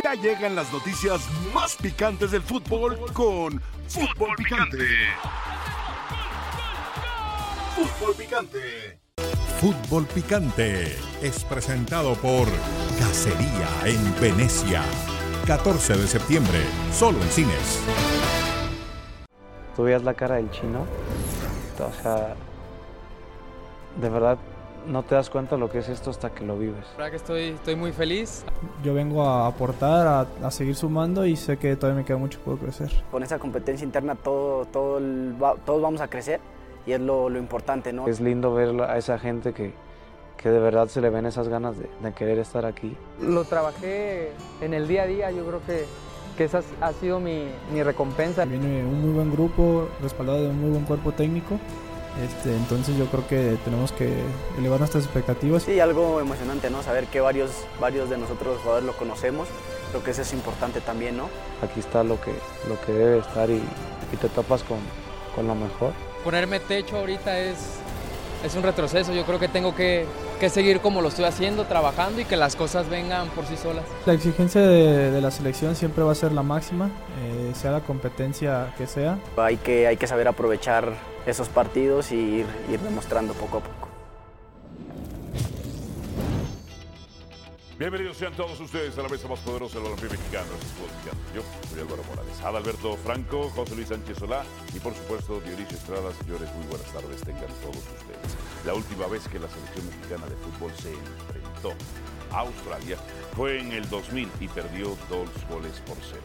Ya llegan las noticias más picantes del fútbol con Fútbol Picante. Fútbol Picante. Fútbol Picante es presentado por Cacería en Venecia. 14 de septiembre, solo en cines. Tú veías la cara del chino, o sea, de verdad no te das cuenta lo que es esto hasta que lo vives. La verdad que estoy, estoy muy feliz. Yo vengo a aportar, a, a seguir sumando y sé que todavía me queda mucho por crecer. Con esa competencia interna todo, todo el- todos vamos a crecer y es lo, lo importante, ¿no? Es lindo ver a esa gente que, que de verdad se le ven esas ganas de, de querer estar aquí. Lo trabajé en el día a día, yo creo que, que esa ha sido mi, mi recompensa. Viene un muy buen grupo, respaldado de un muy buen cuerpo técnico. Este, entonces yo creo que tenemos que elevar nuestras expectativas. Sí, algo emocionante, ¿no? Saber que varios, varios de nosotros los jugadores lo conocemos, creo que eso es importante también, ¿no? Aquí está lo que, lo que debe estar y, y te topas con, con lo mejor. Ponerme techo ahorita es, es un retroceso. Yo creo que tengo que, que seguir como lo estoy haciendo, trabajando y que las cosas vengan por sí solas. La exigencia de, de la selección siempre va a ser la máxima, eh, sea la competencia que sea. Hay que, hay que saber aprovechar esos partidos y ir, demostrando poco a poco. Bienvenidos sean todos ustedes a la mesa más poderosa del balompié mexicano. Este es Fútbol Picante. Yo soy Álvaro Morales, Adalberto Franco, José Luis Sánchez Solá y por supuesto Dionisio Estrada. Señores, muy buenas tardes tengan todos ustedes. La última vez que la selección mexicana de fútbol se enfrentó a Australia fue en el 2000 y perdió dos goles por cero.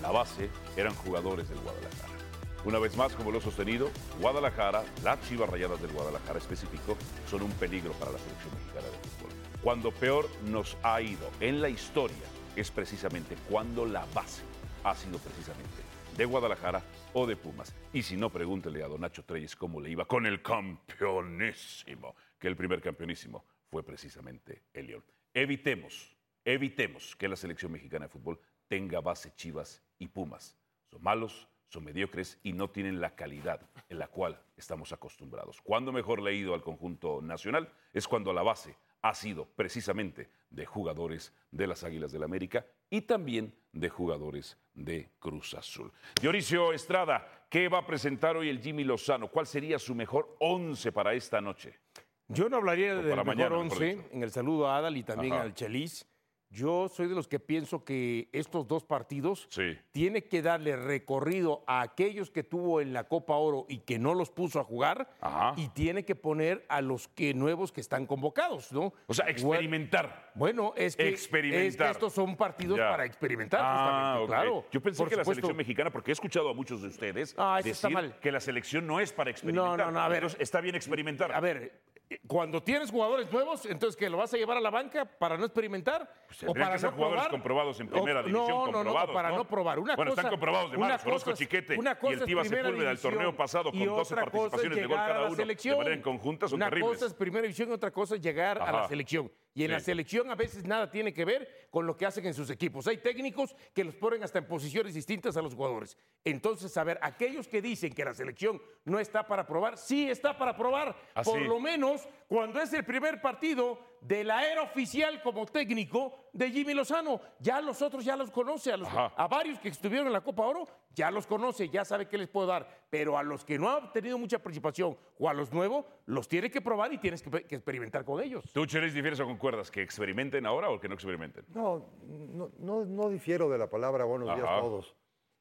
La base eran jugadores del Guadalajara. Una vez más, como lo he sostenido, Guadalajara, las Chivas Rayadas del Guadalajara específico, son un peligro para la selección mexicana de fútbol. Cuando peor nos ha ido en la historia es precisamente cuando la base ha sido precisamente de Guadalajara o de Pumas. Y si no, pregúntele a Don Nacho Treyes cómo le iba con el campeonísimo, que el primer campeonísimo fue precisamente el León. Evitemos, evitemos que la selección mexicana de fútbol tenga base Chivas y Pumas. Son malos, son mediocres y no tienen la calidad en la cual estamos acostumbrados. Cuando mejor leído al conjunto nacional es cuando la base ha sido precisamente de jugadores de las Águilas del América y también de jugadores de Cruz Azul. Dionisio Estrada, ¿qué va a presentar hoy el Jimmy Lozano? ¿Cuál sería su mejor once para esta noche? Yo no hablaría del mejor mañana, mejor once dicho. en el saludo a Adal y también Ajá. al Chelis. Yo soy de los que pienso que estos dos partidos Sí. tiene que darle recorrido a aquellos que tuvo en la Copa Oro y que no los puso a jugar Ajá. y tiene que poner a los que nuevos que están convocados, ¿no? O sea, experimentar. Bueno, es que, Experimentar. es que estos son partidos Ya. para experimentar, Ah, claro. Yo pensé Por que la selección mexicana, porque he escuchado a muchos de ustedes Ah, eso está decir mal. que la selección no es para experimentar. No, no, no, a ver. Entonces, está bien experimentar. A ver, cuando tienes jugadores nuevos, entonces que lo vas a llevar a la banca para no experimentar o Pues Tendrían para que ser no jugadores probar. comprobados en O- primera división, no, no, no, para ¿no? probar. Una Bueno, cosa, están comprobados de una malos. Es- Chiquete una y cosa el es Tiva Sepúlveda división torneo pasado y con 12 otra cosa es participaciones de gol cada uno. De manera en conjunta son Una terribles. cosa es primera división y otra cosa es llegar a la Ajá. selección. Y en Sí. la selección a veces nada tiene que ver con lo que hacen en sus equipos. Hay técnicos que los ponen hasta en posiciones distintas a los jugadores. Entonces, a ver, aquellos que dicen que la selección no está para probar, sí está para probar. Por lo menos cuando es el primer partido de la era oficial como técnico de Jimmy Lozano. Ya los otros ya los conoce, a, los- a varios que estuvieron en la Copa Oro, ya los conoce, ya sabe qué les puedo dar. Pero a los que no han tenido mucha participación o a los nuevos, los tiene que probar y tienes que, que experimentar con ellos. ¿Tú, Chelis, difieres o concuerdas? ¿Que experimenten ahora o que no experimenten? No, no, no, no difiero de la palabra buenos días Ajá. a todos.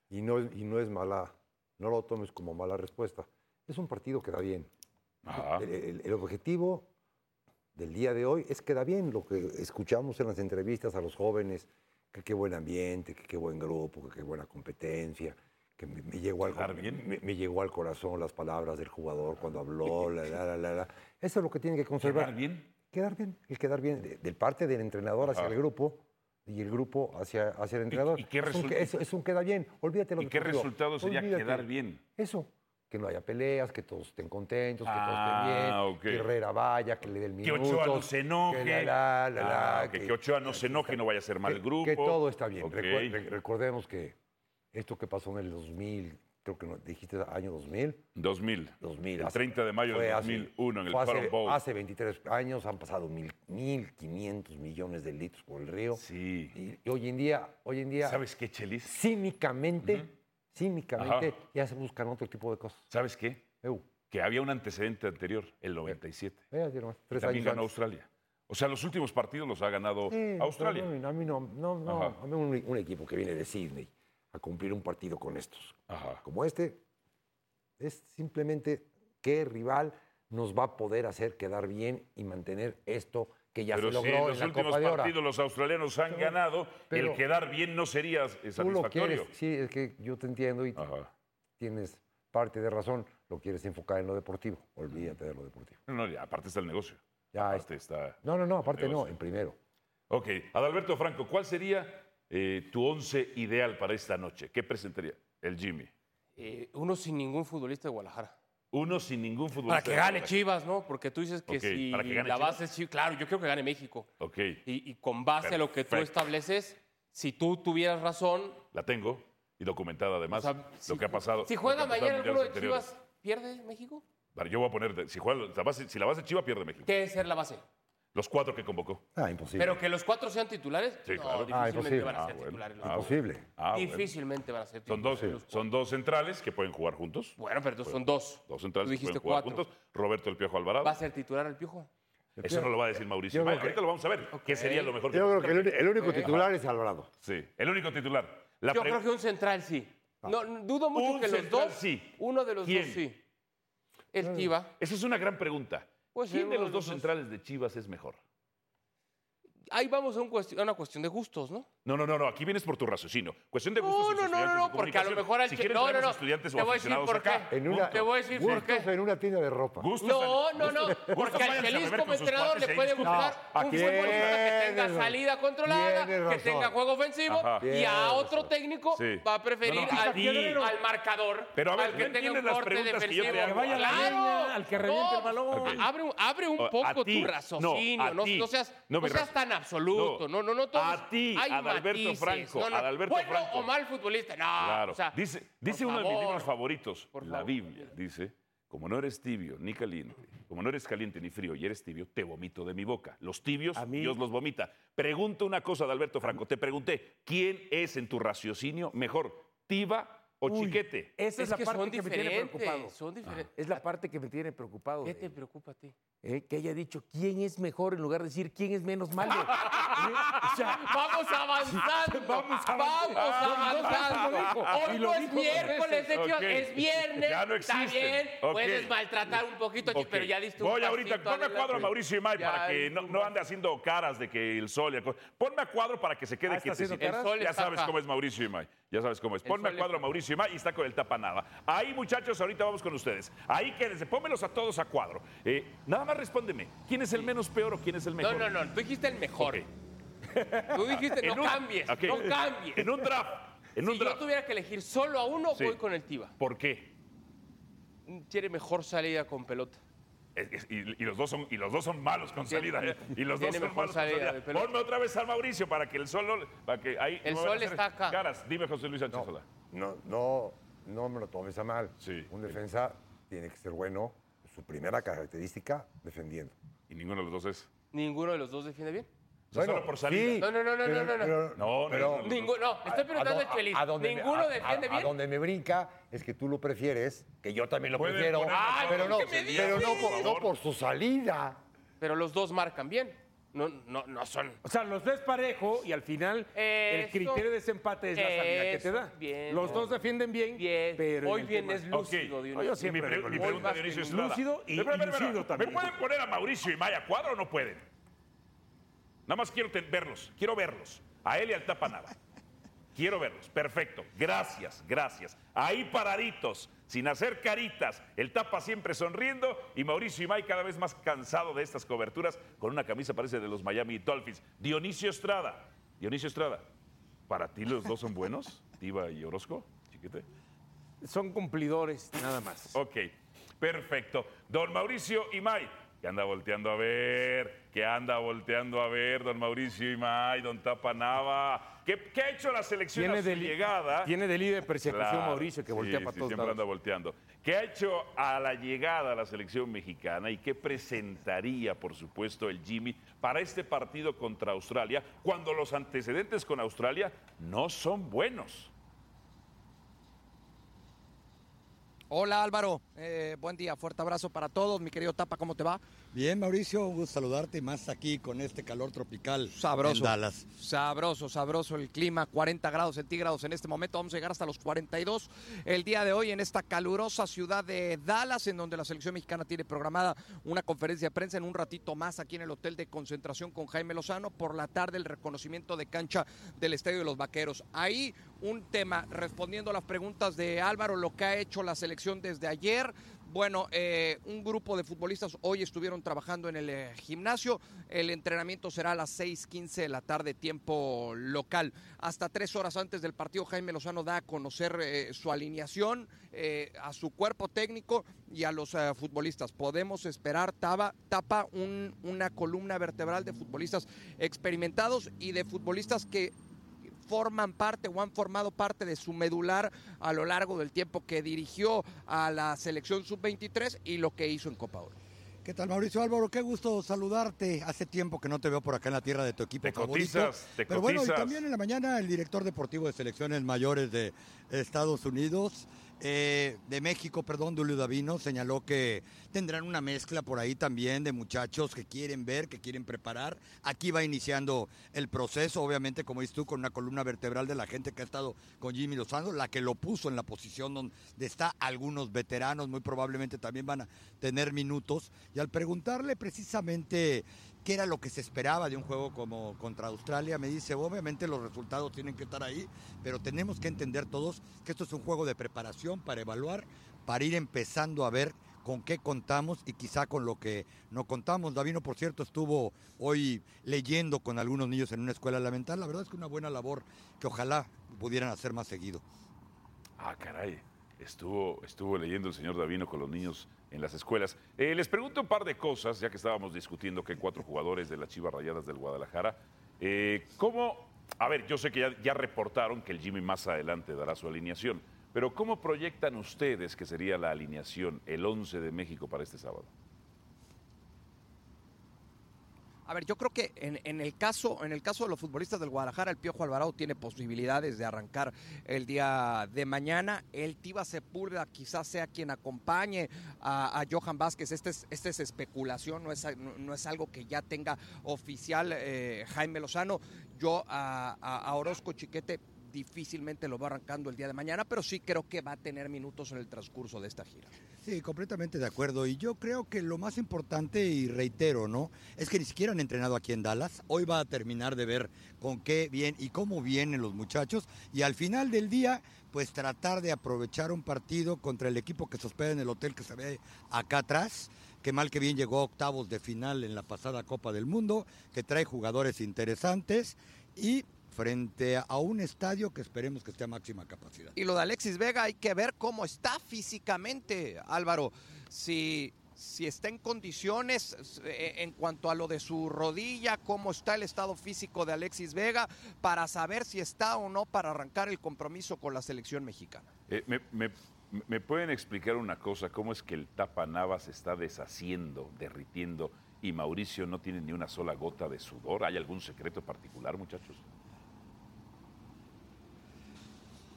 Y no, y no es mala, no lo tomes como mala respuesta. Es un partido que da bien. El, el- el objetivo del día de hoy es que da bien lo que escuchamos en las entrevistas a los jóvenes, que qué buen ambiente, que qué buen grupo, que qué buena competencia, que me, me llegó al, me, me llegó al corazón las palabras del jugador cuando habló, la, la, la, la. Eso es lo que tiene que conservar. ¿Quedar bien? Quedar bien, el quedar bien, de, del parte del entrenador hacia Ajá. el grupo y el grupo hacia, hacia el entrenador. y qué es, un, es- es un queda bien, olvídate lo ¿Y qué resultado sería olvídate. quedar bien? Eso, que no haya peleas, que todos estén contentos, que Ah, todos estén bien, ok. que Herrera vaya, que le dé el Que minuto. Ochoa no se enoje. Que, la, la, la, Ah, que Ochoa no se enoje y no vaya a ser mal que- grupo. Que todo está bien. Recordemos que esto que pasó en el 2000, creo que dijiste año 2000. 2000. 2000. El hace- 30 de mayo de hace- 2001 en el hace, Bowl. hace 23 años han pasado mil- 1.500 millones de litros por el río. Sí. Y, y hoy en día, hoy en día, ¿Sabes qué, Chelis? cínicamente, cínicamente, Ajá. ya se buscan otro tipo de cosas. ¿Sabes qué? Eu, Que había un antecedente anterior, el 97. eh, nomás, tres También años ganó antes. Australia. O sea, los últimos partidos los ha ganado Sí, Australia. pero no, a mí no, no, no, a mí un, un equipo que viene de Sydney a cumplir un partido con estos, Ajá. como este, es simplemente qué rival nos va a poder hacer quedar bien y mantener esto que ya Pero se logró en en los la últimos Copa de Oro. partidos los australianos han ganado, pero- el quedar bien no sería Tú lo satisfactorio. quieres, sí, es que yo te entiendo y Ajá. tienes parte de razón, lo quieres enfocar en lo deportivo, olvídate de lo deportivo. No, no, ya, aparte está el negocio. Ya Aparte está. No, no, no, aparte no, en primero. Ok, Adalberto Franco, ¿cuál sería eh, tu once ideal para esta noche? ¿Qué presentaría el Jimmy? Eh, uno sin ningún futbolista de Guadalajara. Uno sin ningún Para futbolista. que de gane. Chivas, ¿no? Porque tú dices que si ¿para que gane la Chivas? base es Chivas, claro, yo creo que gane México. Ok, Y, y con base a lo que tú estableces, si tú tuvieras razón, la tengo y documentada además. o sea, si, lo que ha pasado. Si juega que mañana alguno de Chivas, ¿pierde México? Vale, yo voy a poner, si, juega la base, si la base Chivas pierde México. ¿Qué es ser la base? Los cuatro que convocó. Ah, imposible. Pero que los cuatro sean titulares, Sí, no, claro. Ah, difícilmente imposible. van a Ah, ser bueno. titulares. los Ah, dos. Imposible. Ah, bueno. Difícilmente van a ser Son dos, titulares. los son dos centrales que pueden jugar juntos. Bueno, pero entonces son dos. Dos centrales Tú que dijiste pueden jugar cuatro. juntos. Roberto El Piojo Alvarado. ¿Va a ser titular el Piojo? Eso no lo va a decir Mauricio. Yo creo May. que- Ahorita lo vamos a ver. ¿Qué sería lo mejor Yo creo que el, uni- el único titular es Alvarado. Sí, el único titular. La Yo pre- creo que un central sí. No, no, dudo mucho Un que los central dos. sí. Uno de los ¿Quién? dos sí. El Tiva. Esa es una gran pregunta. Puede ser ¿Quién de los dos centrales de Chivas es mejor? Ahí vamos a, un una cuestión de gustos, ¿no? No, no, no, no. Aquí vienes por tu raciocinio. Cuestión de gustos. No, no, no, no, porque a lo mejor al Si quieren no, no, no. estudiantes Te voy a decir por qué. acá. En una, Te voy a decir por qué. en una tienda de ropa. Gustos No, en- no, no. Porque al feliz como entrenador le puede gustar No, un futbolista que tenga salida controlada, que tenga juego ofensivo Ajá. y a otro técnico Sí. va a preferir No, no, al, marcador, Pero a ver, al ¿no que tenga un las corte defensivo. Claro. al que reviente el balón. Abre, un- poco tu raciocinio, No, seas, tan absoluto, no, no, no, todos- A ti, Adalberto matices, Franco, no, no, Adalberto bueno Franco. o mal futbolista, no, Claro. o sea, dice dice uno de mis libros favoritos, la. Biblia. Dice, como no eres tibio ni caliente, como no eres caliente ni frío y eres tibio, te vomito de mi boca. Los tibios, A mí- Dios los vomita. Pregunto una cosa de Alberto Franco. Te pregunté, ¿quién es en tu raciocinio mejor, tiba o Uy, chiquete? Esa es, Es la que parte son que me tiene preocupado. son diferentes. Es la parte que me tiene preocupado. ¿Qué te preocupa a ti? Eh, que haya dicho quién es mejor en lugar de decir quién es menos malo. ¿Eh? O sea, Vamos avanzando. Vamos avanzando. Vamos Ah, avanzando. Hoy Y no es miércoles de veces. Chivas, Ok. es viernes. Ya no Está existen. bien. Puedes maltratar un poquito, Ok. pero ya diste un Voy ahorita, ponme a cuadro a. Mauricio Imay Ya para que no, ande haciendo caras de que el sol y el Ponme a cuadro para que se quede Ah, ¿está? El sol Ya está sabes cómo es Mauricio Imay. Ya sabes cómo es. Ponme a cuadro a. Mauricio Imay y está con el tapa nada. Ahí, muchachos, ahorita vamos con ustedes. Ahí quédense, pónmelos a todos a cuadro. Eh, nada más respóndeme. ¿Quién es el menos peor o quién es el No, mejor? no, no. Tú dijiste el mejor. Tú dijiste no un- cambies, no cambies. En un draft. En un Si yo draft. tuviera que elegir solo a uno, Sí. voy con el Tiva. ¿Por qué? Tiene mejor salida con pelota. Y, y los dos son, y los dos son malos con salida. ¿eh? Y los dos son malos con salida pelota. Ponme otra vez al Mauricio para que el sol. Para que ahí El no sol está acá. Caras, dime José Luis Sánchez. No, no, no me lo tomes a mal. Sí. Un defensa tiene que ser bueno. Su primera característica, defendiendo. Y ninguno de los dos es. ¿Ninguno de los dos defiende bien? O sea, solo por salida. sí, No, no, no, no, pero- no, no. pero- No, no, pero- no, no. Ninguno, no, le estoy preguntando a a Chelis. a donde me- ¿Ninguno a- defiende a- bien? A donde me brinca es que tú lo prefieres, que yo también lo prefiero, Ay, pero no, ¿qué me pero no por, no por su salida. Pero los dos marcan bien. No, no, no son. O sea, los ves parejo y al final el Eso. criterio de desempate es la salida que te Eso, da. bien. los dos defienden bien, Bien. pero Hoy el vienes tema- lúcido, Ok. Dionisio. Yo Y siempre mi, pre- mi lúcido. pregunta, Dionisio Estrada. lúcido y- lucido también. ¿Me pueden poner a Mauricio y Maya a cuadro o no pueden? Nada más quiero verlos, quiero verlos. A él y al tapa nada. Quiero verlos. Perfecto. Gracias, gracias. Ahí paraditos, sin hacer caritas. El tapa siempre sonriendo y Mauricio Imay cada vez más cansado de estas coberturas con una camisa parece de los Miami Dolphins. Dionisio Estrada. Dionisio Estrada. ¿Para ti los dos son buenos? Tiva y Orozco, chiquete. Son cumplidores, nada más. Ok, perfecto. Don Mauricio Imay, que anda volteando a ver, que anda volteando a ver, don Mauricio Imay, don Tapa Nava. ¿Qué, qué ha hecho la selección Tiene a su de llegada? tiene de líder persecución Claro, Mauricio, que sí, voltea para sí, todos siempre lados. anda volteando. ¿Qué ha hecho a la llegada a la selección mexicana y qué presentaría, por supuesto, el Jimmy para este partido contra Australia, cuando los antecedentes con Australia no son buenos? Hola Álvaro, Eh, buen día, fuerte abrazo para todos. Mi querido Tapa, ¿cómo te va? Bien, Mauricio, un gusto saludarte y más aquí con este calor tropical Sabroso. en Dallas. Sabroso, sabroso el clima, 40 grados centígrados en este momento. Vamos a llegar hasta los 42 el día de hoy en esta calurosa ciudad de Dallas, en donde la selección mexicana tiene programada una conferencia de prensa en un ratito más aquí en el hotel de concentración con Jaime Lozano. Por la tarde, el reconocimiento de cancha del Estadio de los Vaqueros. Ahí un tema, respondiendo a las preguntas de Álvaro, lo que ha hecho la selección desde ayer. Bueno, eh, un grupo de futbolistas hoy estuvieron trabajando en el eh, gimnasio. El entrenamiento será a las 6:15 de la tarde, tiempo local. Hasta tres horas antes del partido, Jaime Lozano da a conocer eh, su alineación eh, a su cuerpo técnico y a los futbolistas. Podemos esperar, tapa, tapa un- una columna vertebral de futbolistas experimentados y de futbolistas que forman parte o han formado parte de su medular a lo largo del tiempo que dirigió a la selección sub-23 y lo que hizo en Copa Oro. ¿Qué tal, Mauricio Álvaro? Qué gusto saludarte. Hace tiempo que no te veo por acá en la tierra de tu equipo Te favorito. cotizas, te Pero bueno, y también en la mañana el director deportivo de selecciones mayores de Estados Unidos, eh, de México, perdón, Julio Davino, señaló que tendrán una mezcla por ahí también de muchachos que quieren ver, que quieren preparar. Aquí va iniciando el proceso, obviamente, como dices tú, con una columna vertebral de la gente que ha estado con Jimmy Lozano, la que lo puso en la posición donde está algunos veteranos, muy probablemente también van a tener minutos. Y al preguntarle precisamente qué era lo que se esperaba de un juego como contra Australia, me dice, obviamente los resultados tienen que estar ahí, pero tenemos que entender todos que esto es un juego de preparación para evaluar, para ir empezando a ver con qué contamos y quizá con lo que no contamos. Davino, por cierto, estuvo hoy leyendo con algunos niños en una escuela elemental. La verdad es que una buena labor que ojalá pudieran hacer más seguido. Ah, caray. Estuvo, estuvo leyendo el señor Davino con los niños en las escuelas. Eh, les pregunto un par de cosas, ya que estábamos discutiendo que hay cuatro jugadores de las Chivas Rayadas del Guadalajara. Eh, ¿Cómo? A ver, yo sé que ya, ya reportaron que el Jimmy más adelante dará su alineación, pero ¿cómo proyectan ustedes que sería la alineación, el 11 de México para este sábado? A ver, yo creo que en, el caso, en el caso de los futbolistas del Guadalajara, el Piojo Alvarado tiene posibilidades de arrancar el día de mañana. El Tiva Sepúlveda quizás sea quien acompañe a, a Johan Vázquez. Esta es, esta es especulación, no es, algo que ya tenga oficial eh, Jaime Lozano. Yo a Orozco Chiquete difícilmente lo va arrancando el día de mañana, pero sí creo que va a tener minutos en el transcurso de esta gira. Sí, completamente de acuerdo. Y yo creo que lo más importante, y reitero, ¿no? Es que ni siquiera han entrenado aquí en Dallas. Hoy va a terminar de ver con qué bien y cómo vienen los muchachos. Y al final del día, pues tratar de aprovechar un partido contra el equipo que se hospeda en el hotel que se ve acá atrás. Que mal que bien llegó a octavos de final en la pasada Copa del Mundo, que trae jugadores interesantes y frente a un estadio que esperemos que esté a máxima capacidad. Y lo de Alexis Vega hay que ver cómo está físicamente, Álvaro. Si, si está en condiciones eh, en cuanto a lo de su rodilla, cómo está el estado físico de Alexis Vega, para saber si está o no para arrancar el compromiso con la selección mexicana. Eh, me, me- me pueden explicar una cosa? ¿Cómo es que el Tapa Nava se está deshaciendo, derritiendo y Mauricio no tiene ni una sola gota de sudor? ¿Hay algún secreto particular, muchachos?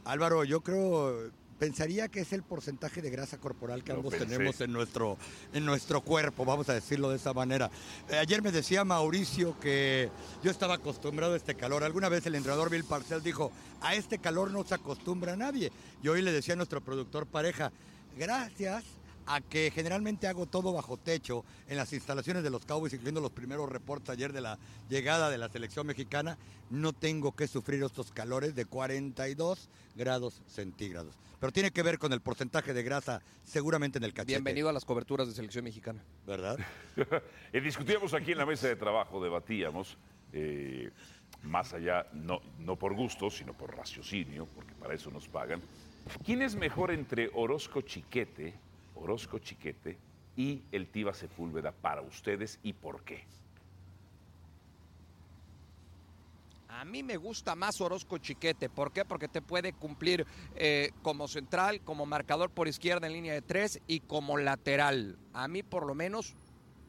Álvaro, yo creo, pensaría que es el porcentaje de grasa corporal que Lo ambos pensé. tenemos en nuestro, en nuestro cuerpo, vamos a decirlo de esa manera. Eh, ayer me decía Mauricio que yo estaba acostumbrado a este calor. Alguna vez el entrenador Bill Parcell dijo, a este calor no se acostumbra nadie. Y hoy le decía a nuestro productor pareja, gracias a que generalmente hago todo bajo techo en las instalaciones de los Cowboys, incluyendo los primeros reportes ayer de la llegada de la selección mexicana, no tengo que sufrir estos calores de 42 grados centígrados. Pero tiene que ver con el porcentaje de grasa seguramente en el cachete. Bienvenido a las coberturas de selección mexicana. ¿Verdad? Discutíamos aquí en la mesa de trabajo, debatíamos, eh, más allá, no, no por gusto, sino por raciocinio, porque para eso nos pagan. ¿Quién es mejor entre Orozco Chiquete, Orozco Chiquete y el Tiva Sepúlveda para ustedes y por qué? A mí me gusta más Orozco Chiquete. ¿Por qué? Porque te puede cumplir eh, como central, como marcador por izquierda en línea de tres y como lateral. A mí por lo menos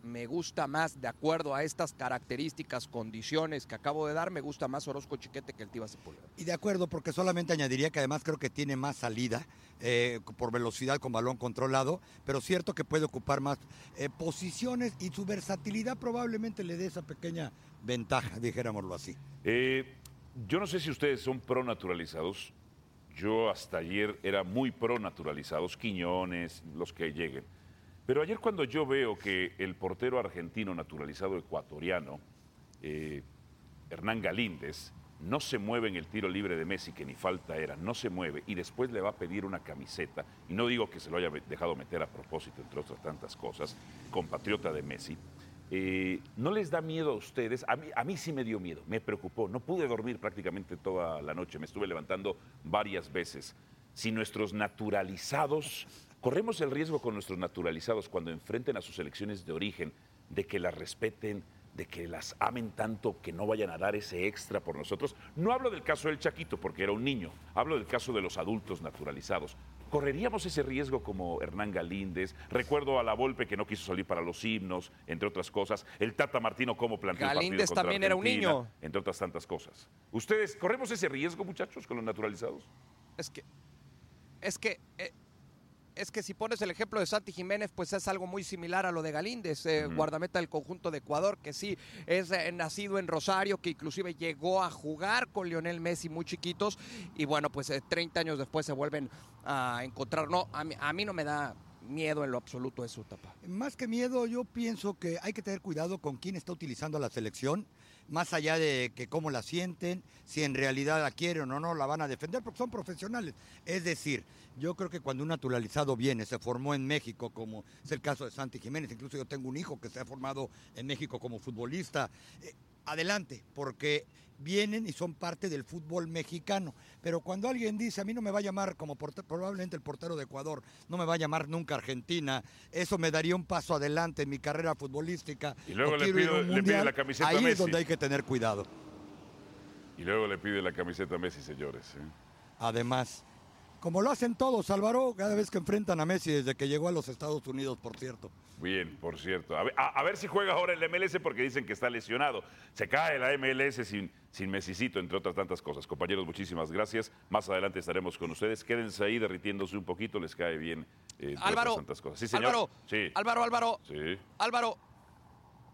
me gusta más, de acuerdo a estas características, condiciones que acabo de dar, me gusta más Orozco Chiquete que el Tiva Sepúlveda. Y de acuerdo, porque solamente añadiría que además creo que tiene más salida eh, por velocidad con balón controlado, pero cierto que puede ocupar más eh, posiciones y su versatilidad probablemente le dé esa pequeña ventaja, dijéramoslo así. Eh, yo no sé si ustedes son pro naturalizados. Yo hasta ayer era muy pro naturalizados, Quiñones, los que lleguen. Pero ayer cuando yo veo que el portero argentino naturalizado ecuatoriano, eh, Hernán Galíndez, no se mueve en el tiro libre de Messi, que ni falta era, no se mueve, y después le va a pedir una camiseta, y no digo que se lo haya dejado meter a propósito, entre otras tantas cosas, compatriota de Messi, eh, ¿no les da miedo a ustedes? A mí, a mí sí me dio miedo, me preocupó, no pude dormir prácticamente toda la noche, me estuve levantando varias veces. Si nuestros naturalizados Corremos el riesgo con nuestros naturalizados cuando enfrenten a sus elecciones de origen de que las respeten, de que las amen tanto que no vayan a dar ese extra por nosotros. No hablo del caso del Chaquito porque era un niño, hablo del caso de los adultos naturalizados. ¿Correríamos ese riesgo como Hernán Galíndez? Recuerdo a la Volpe que no quiso salir para los himnos, entre otras cosas. El Tata Martino cómo planteó Galíndez el partido contra también era un niño. Entre otras tantas cosas. ¿Ustedes corremos ese riesgo, muchachos, con los naturalizados? Es que, es que, eh, es que si pones el ejemplo de Santi Jiménez, pues es algo muy similar a lo de Galíndez, eh, guardameta del conjunto de Ecuador, que sí es eh, nacido en Rosario, que inclusive llegó a jugar con Lionel Messi muy chiquitos, y bueno, pues eh, 30 años después se vuelven a encontrar. No, a mí, a mí no me da miedo en lo absoluto eso, Tapa. Más que miedo, yo pienso que hay que tener cuidado con quién está utilizando a la selección, más allá de que cómo la sienten, si en realidad la quieren o no la van a defender, porque son profesionales. Es decir, yo creo que cuando un naturalizado viene, se formó en México, como es el caso de Santi Jiménez, incluso yo tengo un hijo que se ha formado en México como futbolista, eh, adelante, porque vienen y son parte del fútbol mexicano. Pero cuando alguien dice, a mí no me va a llamar como probablemente el portero de Ecuador, no me va a llamar nunca Argentina, eso me daría un paso adelante en mi carrera futbolística. Y luego le a pido- le pide la camiseta a Ahí es Messi. donde hay que tener cuidado. Y luego le pide la camiseta a Messi, señores. ¿eh? Además, como lo hacen todos, Álvaro, cada vez que enfrentan a Messi desde que llegó a los Estados Unidos, por cierto. Bien, por cierto. A ver, a- a ver si juega ahora el MLS porque dicen que está lesionado. Se cae la MLS sin, sin Messicito, entre otras tantas cosas. Compañeros, muchísimas gracias. Más adelante estaremos con ustedes. Quédense ahí derritiéndose un poquito, les cae bien. eh, entre Álvaro, otras tantas cosas. Sí, señor. Álvaro, Sí. Álvaro, Álvaro, Sí. Álvaro,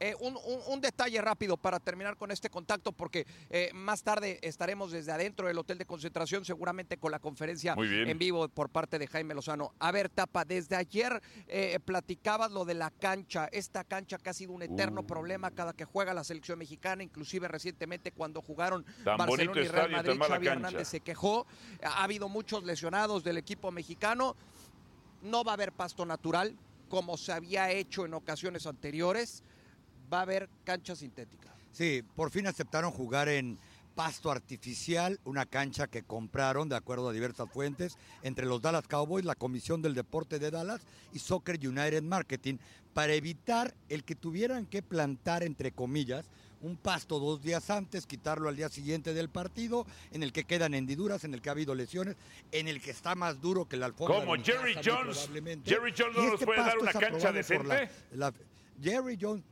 eh, un, un- un detalle rápido para terminar con este contacto, porque eh, más tarde estaremos desde adentro del hotel de concentración, seguramente con la conferencia en vivo por parte de Jaime Lozano. A ver, Tapa, desde ayer eh, platicabas lo de la cancha, esta cancha que ha sido un eterno Uh. problema cada que juega la selección mexicana, inclusive recientemente cuando jugaron Tan Barcelona y Real Madrid, Xavi. Hernández se quejó, ha habido muchos lesionados del equipo mexicano, no va a haber pasto natural como se había hecho en ocasiones anteriores, va a haber cancha sintética. Sí, por fin aceptaron jugar en pasto artificial, una cancha que compraron de acuerdo a diversas fuentes entre los Dallas Cowboys, la Comisión del Deporte de Dallas y Soccer United Marketing para evitar el que tuvieran que plantar entre comillas un pasto dos días antes, quitarlo al día siguiente del partido, en el que quedan hendiduras, en el que ha habido lesiones, en el que está más duro que la alfombra. Mi Jerry Jones- probablemente. Jerry Jones no nos este puede dar una cancha por la- decente? la- Jerry Jones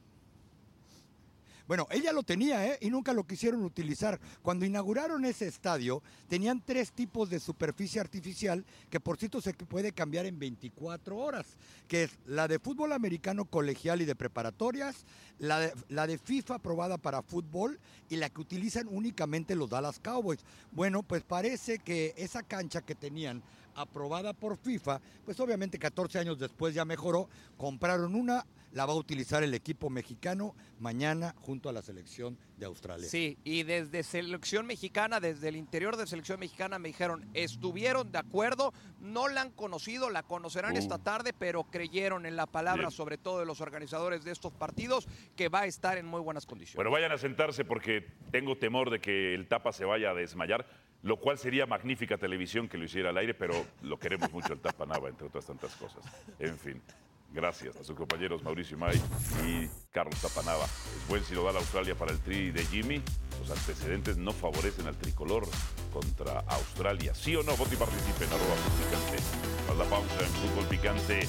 bueno, ella lo tenía, ¿eh? Y nunca lo quisieron utilizar. Cuando inauguraron ese estadio, tenían tres tipos de superficie artificial que por cierto se puede cambiar en 24 horas, que es la de fútbol americano colegial y de preparatorias, la de, la de FIFA aprobada para fútbol y la que utilizan únicamente los Dallas Cowboys. Bueno, pues parece que esa cancha que tenían aprobada por FIFA, pues obviamente 14 años después ya mejoró, compraron una, la va a utilizar el equipo mexicano mañana junto a la selección de Australia. Sí, y desde selección mexicana, desde el interior de selección mexicana me dijeron, estuvieron de acuerdo, no la han conocido, la conocerán Uh. esta tarde, pero creyeron en la palabra, Bien. sobre todo de los organizadores de estos partidos, que va a estar en muy buenas condiciones. Bueno, vayan a sentarse porque tengo temor de que el tapa se vaya a desmayar, lo cual sería magnífica televisión que lo hiciera al aire, pero lo queremos mucho el tapa Nava, entre otras tantas cosas. En fin. Gracias a sus compañeros Mauricio May y Carlos Tapanava. Es buen sinodal Australia para el tri de Jimmy. Los antecedentes no favorecen al tricolor contra Australia. ¿Sí o no? Vote y participe en arroba picante. Tras la pausa en fútbol picante,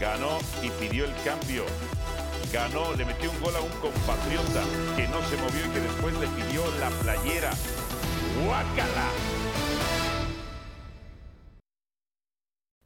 ganó y pidió el cambio. Ganó, le metió un gol a un compatriota que no se movió y que después le pidió la playera. ¡Guácala!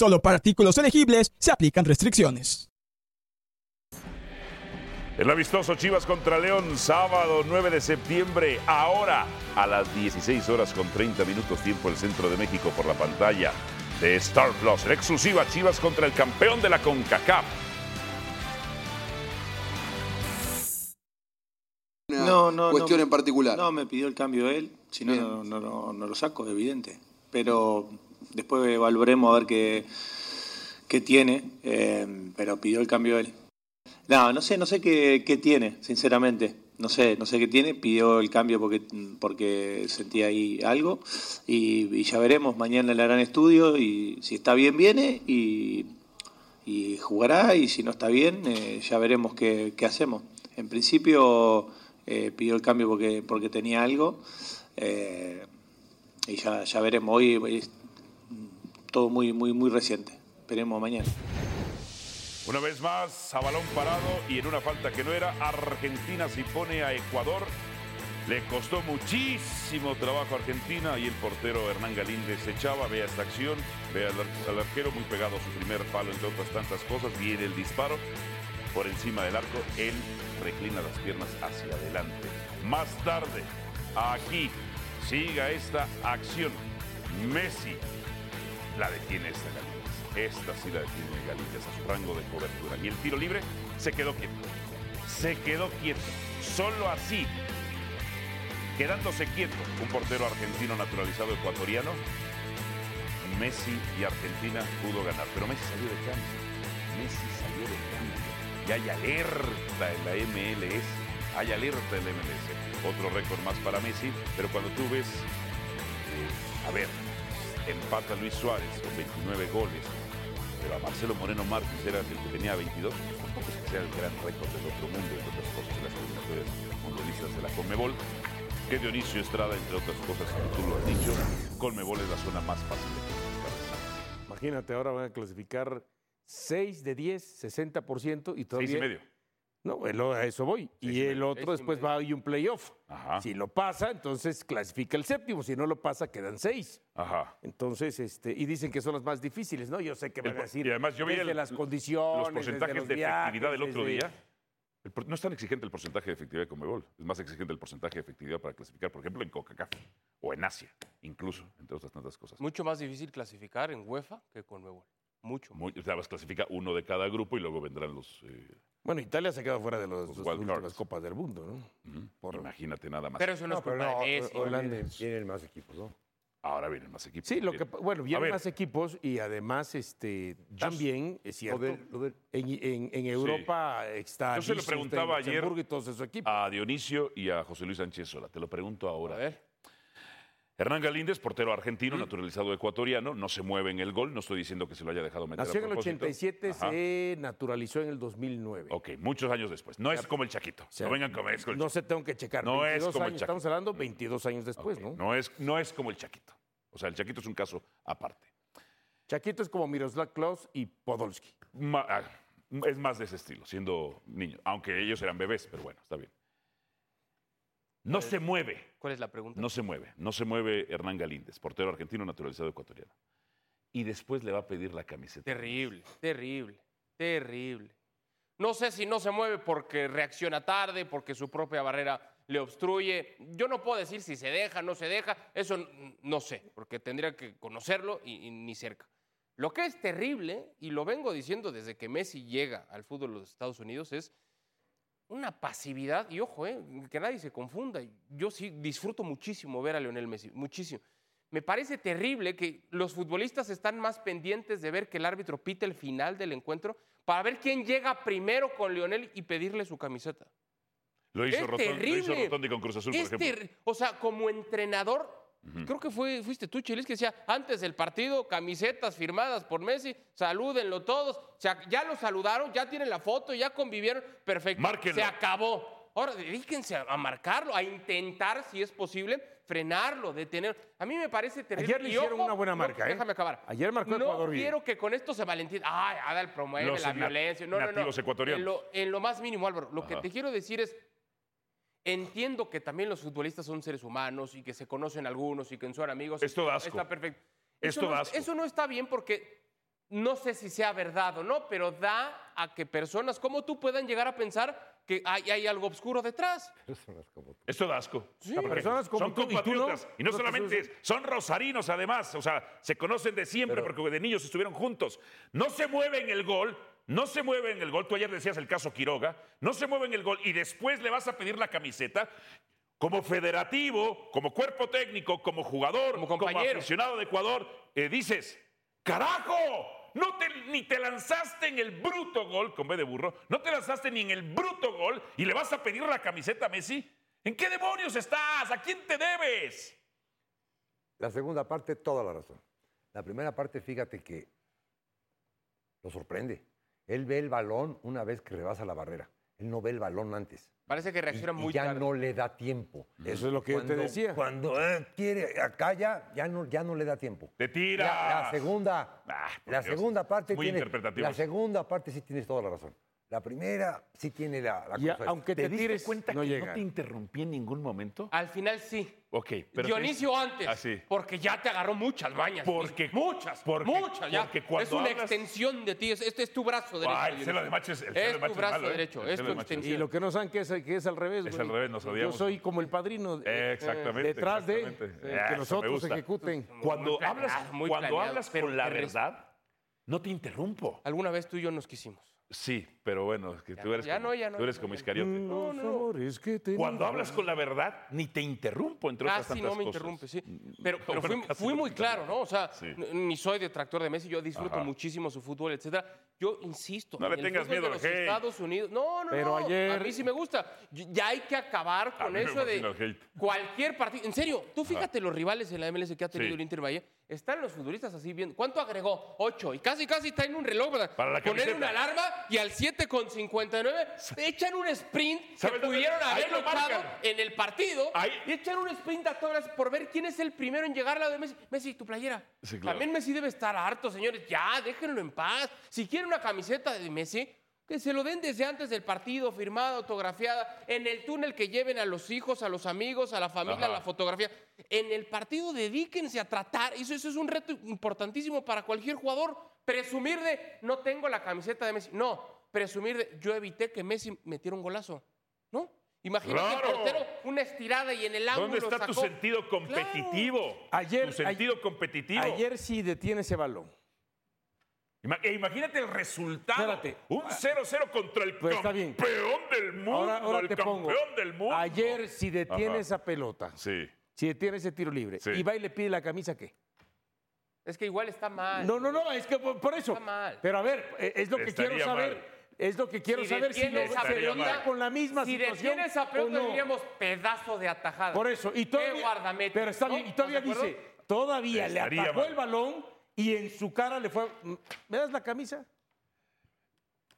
Solo para artículos elegibles se aplican restricciones. El amistoso Chivas contra León, sábado 9 de septiembre, ahora a las 16 horas con 30 minutos tiempo el centro de México por la pantalla de Star Plus. En exclusiva Chivas contra el campeón de la CONCACAF. no, no, cuestión no, en particular. No, me pidió el cambio él, si no, no, no, no lo saco, evidente. Pero después evaluaremos a ver qué, qué tiene, eh, pero pidió el cambio él. No, no sé, no sé qué, qué tiene, sinceramente. No sé, no sé qué tiene, pidió el cambio porque, porque sentía ahí algo y, ya veremos, mañana le harán estudio y si está bien viene y, y jugará y si no está bien eh, ya veremos qué, qué hacemos. En principio eh, pidió el cambio porque, porque tenía algo eh, y ya, ya veremos. Hoy todo muy, muy, muy reciente. Veremos mañana. Una vez más, a balón parado y en una falta que no era, Argentina se pone a Ecuador. Le costó muchísimo trabajo a Argentina y el portero Hernán Galíndez echaba, vea esta acción, vea al arquero muy pegado a su primer palo, entre otras tantas cosas, viene el disparo por encima del arco, él reclina las piernas hacia adelante. Más tarde, aquí, siga esta acción. Messi la detiene esta Galíndez. Esta sí la detiene Galíndez a su rango de cobertura. Y el tiro libre se quedó quieto. Se quedó quieto. Solo así, quedándose quieto, un portero argentino naturalizado ecuatoriano, Messi y Argentina pudo ganar. Pero Messi salió de cambio. Messi salió de cambio. Y hay alerta en la MLS. Hay alerta en la MLS. Otro récord más para Messi. Pero cuando tú ves, eh, a ver, empata Luis Suárez con 29 goles. Pero a Marcelo Moreno Márquez era el que tenía 22. pues Tampoco es que sea el gran récord del otro mundo, entre otras cosas, en las eliminatorias mundialistas de la Conmebol. Que Dionisio Estrada, entre otras cosas, como tú lo has dicho, Conmebol es la zona más fácil de clasificar. Imagínate, ahora van a clasificar 6 de 10, 60% y todavía... Seis y medio. No, el- a eso voy. Y el otro después va a ir un playoff. Si lo pasa, entonces clasifica el séptimo. Si no lo pasa, quedan seis. Ajá. Entonces, este, y dicen que son las más difíciles, ¿no? Yo sé que van a decir. y además yo vi desde el- las los condiciones, desde porcentajes los de efectividad del otro desde- día. el no es tan exigente el porcentaje de efectividad de Conmebol. Es más exigente el porcentaje de efectividad para clasificar, por ejemplo, en CONCACAF o en Asia, incluso, entre otras tantas cosas. Mucho más difícil clasificar en UEFA que con Conmebol. Mucho. Muy, o sea, vas clasifica uno de cada grupo y luego vendrán los. eh, Bueno, Italia se queda fuera de los, Los las wild últimas cards. copas del mundo, ¿no? Imagínate nada más. Pero eso no, es culpa de Messi. Holanda- Tienen más equipos, ¿no? Ahora vienen más equipos. Sí, lo que, bueno, vienen más equipos y además, este, también, es cierto, del- lo del- en, en- en Europa está Yo se lo preguntaba ayer y todos esos equipos. a Dionisio y a José Luis Sánchez Sola. Te lo pregunto ahora. A ver. Hernán Galíndez, portero argentino, naturalizado ecuatoriano, no se mueve en el gol. No estoy diciendo que se lo haya dejado meter Nació en el propósito. 87, Ajá. se naturalizó en el 2009. Ok, muchos años después. No es como el Chaquito. sea, no vengan como es con el No se tengo que checar. No es 22 como el Chaquito. Estamos hablando 22 años después, ¿no? No es, no es como el Chaquito. O sea, el Chaquito es un caso aparte. Chaquito es como Miroslav Klaus y Podolski. Ma- ah, es más de ese estilo, siendo niño. Aunque ellos eran bebés, pero bueno, está bien. No se mueve. ¿Cuál es la pregunta? No se mueve. No se mueve Hernán Galíndez, portero argentino naturalizado ecuatoriano. Y después le va a pedir la camiseta. Terrible, terrible, terrible. No sé si no se mueve porque reacciona tarde, porque su propia barrera le obstruye. Yo no puedo decir si se deja, no se deja. Eso no sé, porque tendría que conocerlo y, y ni cerca. Lo que es terrible, y lo vengo diciendo desde que Messi llega al fútbol de los Estados Unidos, es una pasividad. Y ojo, eh, que nadie se confunda. Yo sí disfruto muchísimo ver a Lionel Messi, muchísimo. Me parece terrible que los futbolistas están más pendientes de ver que el árbitro pite el final del encuentro para ver quién llega primero con Lionel y pedirle su camiseta. Lo hizo, Es Rotondi, lo hizo terrible. Rotondi con Cruz Azul, por ejemplo. o sea, como entrenador, creo que fue, fuiste tú, Chelis, que decía, antes del partido, camisetas firmadas por Messi, salúdenlo todos. O sea, ya lo saludaron, ya tienen la foto, ya convivieron, perfecto. Márquenlo. Se acabó. Ahora, dedíquense a, a marcarlo, a intentar, si es posible, frenarlo, detener. A mí me parece terrible. Ayer le hicieron ojo, una buena no, marca, ¿eh? Déjame acabar. Ayer marcó no Ecuador bien. quiero que con esto se valentín. Ay, Adal promueve Los la violencia. No, no, no. En lo, en lo más mínimo, Álvaro. Lo que te quiero decir es, entiendo que también los futbolistas son seres humanos y que se conocen algunos y que son amigos. Esto da asco. Está perfecto. Esto eso, no, da asco. eso no está bien porque no sé si sea verdad o no, pero da a que personas como tú puedan llegar a pensar que hay, hay algo oscuro detrás. Esto da asco. Sí. Personas como son tú, ¿y tú no? compatriotas. Y no ¿No te solamente son rosarinos, además. O sea, se conocen de siempre porque de niños estuvieron juntos. No se mueve en el gol. No se mueve en el gol. Tú ayer decías el caso Quiroga. No se mueve en el gol y después le vas a pedir la camiseta. Como federativo, como cuerpo técnico, como jugador, como, compañero. aficionado de Ecuador, eh, dices, ¡carajo! No te, ni te lanzaste en el bruto gol, con B de burro, no te lanzaste ni en el bruto gol y le vas a pedir la camiseta a Messi. ¿En qué demonios estás? ¿A quién te debes? La segunda parte, toda la razón. La primera parte, fíjate que lo sorprende. Él ve el balón una vez que rebasa la barrera. Él no ve el balón antes. Parece que Y, reacciona y muy ya tarde. no le da tiempo. Eso es lo que yo te Cuando- decía. Cuando eh, quiere, acá ya, ya, no, ya no le da tiempo. ¡Te tira! La, la segunda, Ah, la Dios, segunda parte muy tiene, interpretativo. la segunda parte sí tienes toda la razón. La primera sí tiene la, la Y cosa. aunque ¿Te, te, diste tires, cuenta no que llega. no te interrumpí en ningún momento? Al final sí. Ok, pero... Dionisio antes. Así. Porque ya te agarró muchas mañas. Porque- muchas. porque- muchas. Ya. porque cuando es una hablas- extensión de ti. es- Este es tu brazo derecho. Ay, el celo de macho es- el celo de Es macho tu es brazo malo, ¿eh? derecho. Es tu extensión. Y lo que no saben que es, que es al revés. Es güey. al revés, no sabíamos. Yo soy como el padrino. Eh, exactamente. Detrás de eh, Eso que los me otros gusta. ejecuten. Cuando Muy hablas, planeado, muy cuando planeado, hablas con la verdad, no te interrumpo. Alguna vez tú y yo nos quisimos. Sí, pero bueno, es que Ya tú no, eres ya como, no, ya no, tú eres ya como no. Iscariote. No, no, es que te Cuando hablas con la verdad, ni te interrumpo, entre otras Casi tantas no me cosas. interrumpe, sí. Pero, pero Bueno, fui, no muy claro, ¿no? O sea, Sí. ni soy detractor de Messi, yo disfruto Ajá. muchísimo su fútbol, etcétera. Yo insisto. No le tengas miedo de al los hate. Estados Unidos. No, no, Pero no. ayer- A mí sí me gusta. Ya hay que acabar A con eso de cualquier partido. En serio, tú fíjate los rivales en la MLS que ha tenido Sí. el Inter Valle. Están los futbolistas así viendo. ¿Cuánto agregó? Ocho. Y casi, casi está en un reloj. Para la Poner una alarma y al 7 con 59 echan un sprint que pudieron marcan. echado en el partido Ahí. y echar un sprint a todas por ver quién es el primero en llegar a la de Messi. Messi, tu playera. Sí, claro. También Messi debe estar harto, señores. Ya, déjenlo en paz. Si quiere una camiseta de Messi, que se lo den desde antes del partido, firmada, autografiada, en el túnel que lleven a los hijos, a los amigos, a la familia, Ajá. la fotografía. En el partido dedíquense a tratar. Eso, eso es un reto importantísimo para cualquier jugador. Presumir de no tengo la camiseta de Messi. No, presumir de yo evité que Messi metiera un golazo. ¿No? Imagínate Claro. el portero, una estirada y en el ángulo ¿Dónde está tu sentido competitivo? Ayer- tu sentido competitivo. Ayer sí detiene ese balón. E imagínate el resultado. Espérate. Un 0-0 contra el Pues está bien. campeón del mundo. Ahora, ahora el te campeón pongo. del mundo. Ayer si detiene Ajá. esa pelota, Sí. si detiene ese tiro libre, Sí. y va y le pide la camisa, ¿qué? Es que igual está mal. No, no, no, es que por, por eso. Está mal. Pero a ver, eh, es lo que Estaría quiero saber. mal. Es lo que quiero Si saber si lo, esa se pelota- con la misma si situación. detiene esa pelota no. diríamos pedazo de atajada. Por eso, y todavía, Qué guardameta. pero está ¿no? bien, y todavía ¿Estás de dice, todavía le mal. el balón y en su cara le fue, ¿me das la camisa?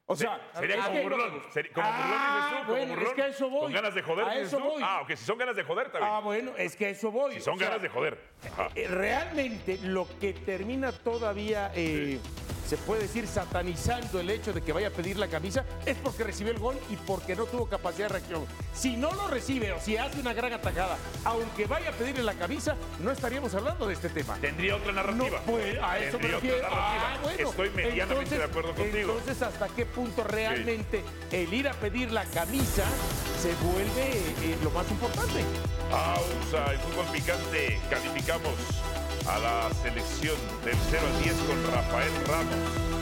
O sea, Sería como que- burlón. Sería como Ah, burlón, como es que a eso voy. Con ganas de joder, A eso voy. Ah, ok, si son ganas de joder, también. Ah, bueno, es que a eso voy. si son o sea, ganas de joder. Ajá. eh, realmente lo que termina todavía eh, se puede decir satanizando el hecho de que vaya a pedir la camisa, es porque recibió el gol y porque no tuvo capacidad de reacción. Si no lo recibe o si hace una gran atacada, aunque vaya a pedirle la camisa, no estaríamos hablando de este tema. Tendría otra narrativa. No, pues, a eso me refiero. Ah, bueno. Estoy medianamente Entonces- de acuerdo contigo. Entonces, ¿hasta qué punto realmente el ir a pedir la camisa se vuelve eh, lo más importante? Pausa, el fútbol picante. Calificamos a la selección del 0 al 10 con Rafael Ramos.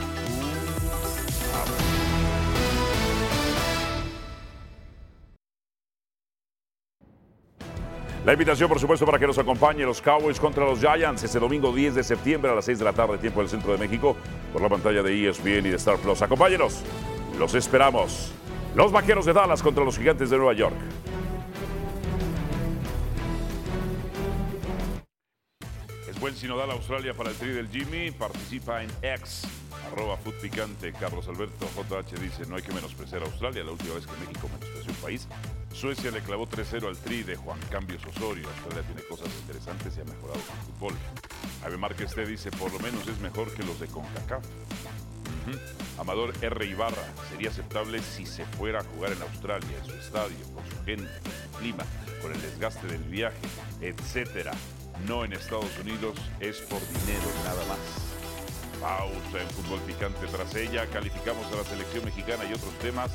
La invitación, por supuesto, para que nos acompañe los Cowboys contra los Giants este domingo 10 de septiembre a las 6 de la tarde, tiempo del centro de México, por la pantalla de ESPN y de Star Plus. Acompáñenos, los esperamos. Los vaqueros de Dallas contra los gigantes de Nueva York. Buen sinodal Australia para el tri del Jimmy. Participa en X, arroba Food Picante. Carlos Alberto JH dice, no hay que menospreciar a Australia. La última vez que México menospreció un país, Suecia le clavó 3-0 al tri de Juan Cambios Osorio. Australia tiene cosas interesantes y ha mejorado su fútbol. Ave Márquez te dice, por lo menos es mejor que los de CONCACAF. Ujú. Amador R. Ibarra, sería aceptable si se fuera a jugar en Australia, en su estadio, con su gente, con el clima, con el desgaste del viaje, etcétera. No en Estados Unidos, es por dinero nada más. Pausa en fútbol picante tras ella. Calificamos a la selección mexicana y otros temas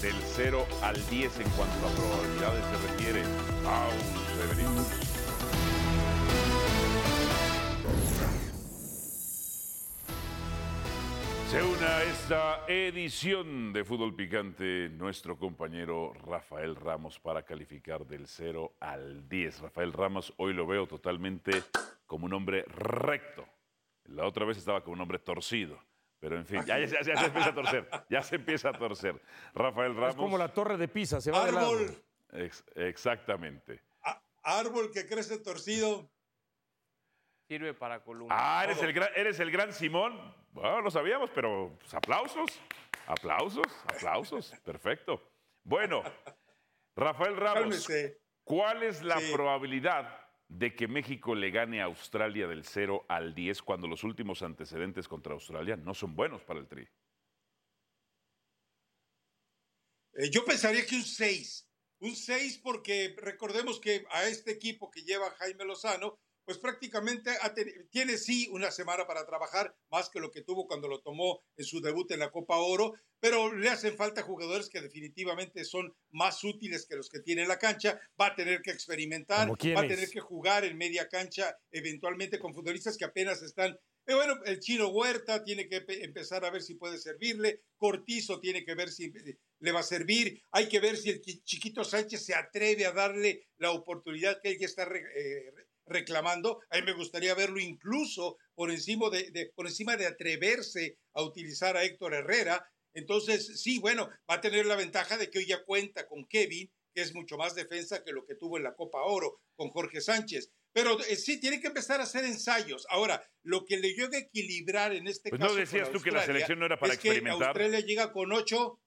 del 0 al 10 en cuanto a probabilidades se refiere. Pausa, venimos. Se une a esta edición de Fútbol Picante nuestro compañero Rafael Ramos para calificar del 0 al 10. Rafael Ramos hoy lo veo totalmente como un hombre recto. La otra vez estaba como un hombre torcido. Pero en fin, ya, ya- ya se empieza a torcer. Ya se empieza a torcer. Rafael Ramos. Es como la torre de Pisa, se va de lado. Árbol, Ex- exactamente. árbol que crece torcido. Sirve para Columbia. Ah, eres el, gran, eres el gran Simón. Bueno, lo sabíamos, pero pues, aplausos, aplausos, aplausos. Perfecto. Bueno, Rafael Ramos, Cálmese. ¿cuál es la Sí. probabilidad de que México le gane a Australia del 0 al 10 cuando los últimos antecedentes contra Australia no son buenos para el Tri? Eh, yo pensaría que un 6. Un 6 porque recordemos que a este equipo que lleva Jaime Lozano, pues prácticamente tiene sí una semana para trabajar, más que lo que tuvo cuando lo tomó en su debut en la Copa Oro, pero le hacen falta jugadores que definitivamente son más útiles que los que tiene en la cancha. Va a tener que experimentar, ¿Como va a tener que jugar en media cancha, eventualmente con futbolistas que apenas están eh, bueno, el chino Huerta tiene que pe- empezar a ver si puede servirle. Cortizo tiene que ver si eh, le va a servir. Hay que ver si el chi- chiquito Sánchez se atreve a darle la oportunidad que él ya está eh, reclamando. A mí me gustaría verlo incluso por encima de, de- por encima de atreverse a utilizar a Héctor Herrera. Entonces, sí, bueno, va a tener la ventaja de que hoy ya cuenta con Kevin, que es mucho más defensa que lo que tuvo en la Copa Oro con Jorge Sánchez. Pero eh, sí, tiene que empezar a hacer ensayos. Ahora, lo que le llega a equilibrar en este Pues, ¿no caso. con decías tú que la selección no era para es que experimentar? Australia llega con ocho.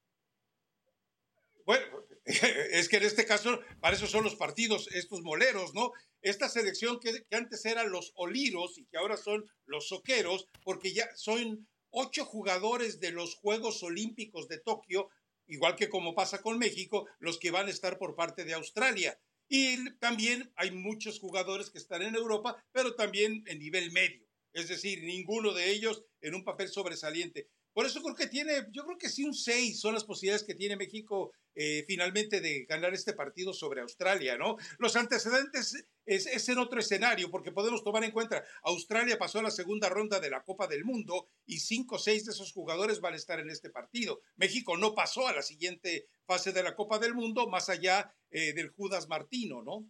Bueno, es que en este caso, para eso son los partidos, estos moleros, ¿no? Esta selección que, antes eran los oliros y que ahora son los soqueros, porque ya son ocho jugadores de los Juegos Olímpicos de Tokio, igual que como pasa con México, los que van a estar por parte de Australia. Y también hay muchos jugadores que están en Europa, pero también en nivel medio. Es decir, ninguno de ellos en un papel sobresaliente. Por eso creo que tiene, yo creo que sí un 6 son las posibilidades que tiene México eh, finalmente de ganar este partido sobre Australia, ¿no? Los antecedentes es, es en otro escenario, porque podemos tomar en cuenta, Australia pasó a la segunda ronda de la Copa del Mundo y cinco o seis de esos jugadores van a estar en este partido. México no pasó a la siguiente fase de la Copa del Mundo, más allá eh, del Judas Martino, ¿no?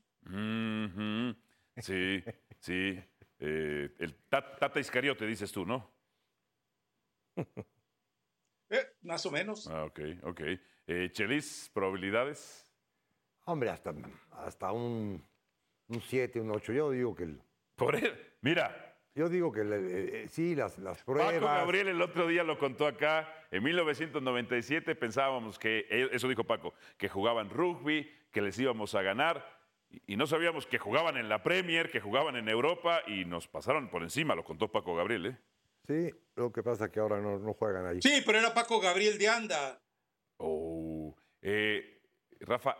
Sí, sí. Eh, el Ta- Tata Iscariote, dices tú, ¿no? Eh, más o menos. Ah, ok, ok. Eh, Chelis, probabilidades. Hombre, hasta, hasta un 7, un 8. Yo digo que el. Por él, mira. Yo digo que el- eh, eh, sí, las, las pruebas. Paco Gabriel el otro día lo contó acá. En 1997 pensábamos que, eh, eso dijo Paco, que jugaban rugby, que les íbamos a ganar. Y y no sabíamos que jugaban en la Premier, que jugaban en Europa y nos pasaron por encima, lo contó Paco Gabriel. ¿eh? Sí, lo que pasa es que ahora no, no juegan ahí. Sí, pero era Paco Gabriel de Anda. Oh, eh, Rafa,